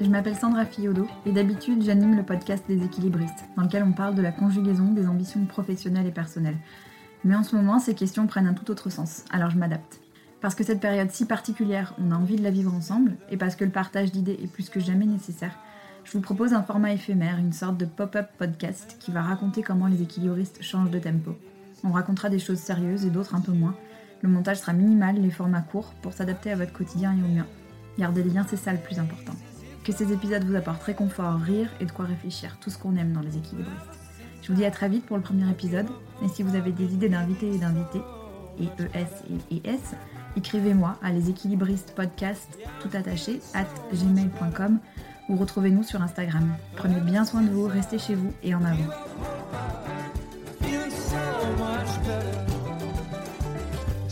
je m'appelle Sandra Fiodo et d'habitude j'anime le podcast des équilibristes, dans lequel on parle de la conjugaison des ambitions professionnelles et personnelles. Mais en ce moment, ces questions prennent un tout autre sens, alors je m'adapte. Parce que cette période si particulière, on a envie de la vivre ensemble, et parce que le partage d'idées est plus que jamais nécessaire, je vous propose un format éphémère, une sorte de pop-up podcast qui va raconter comment les équilibristes changent de tempo. On racontera des choses sérieuses et d'autres un peu moins. Le montage sera minimal, les formats courts, pour s'adapter à votre quotidien et au mien. Garder le lien, c'est ça le plus important. Que ces épisodes vous apportent réconfort, rire et de quoi réfléchir, tout ce qu'on aime dans les équilibristes. Je vous dis à très vite pour le premier épisode, et si vous avez des idées d'invités et d'invités, et ES et ES, écrivez-moi à leséquilibristes tout attaché, at gmail.com ou retrouvez-nous sur Instagram. Prenez bien soin de vous, restez chez vous et en avant.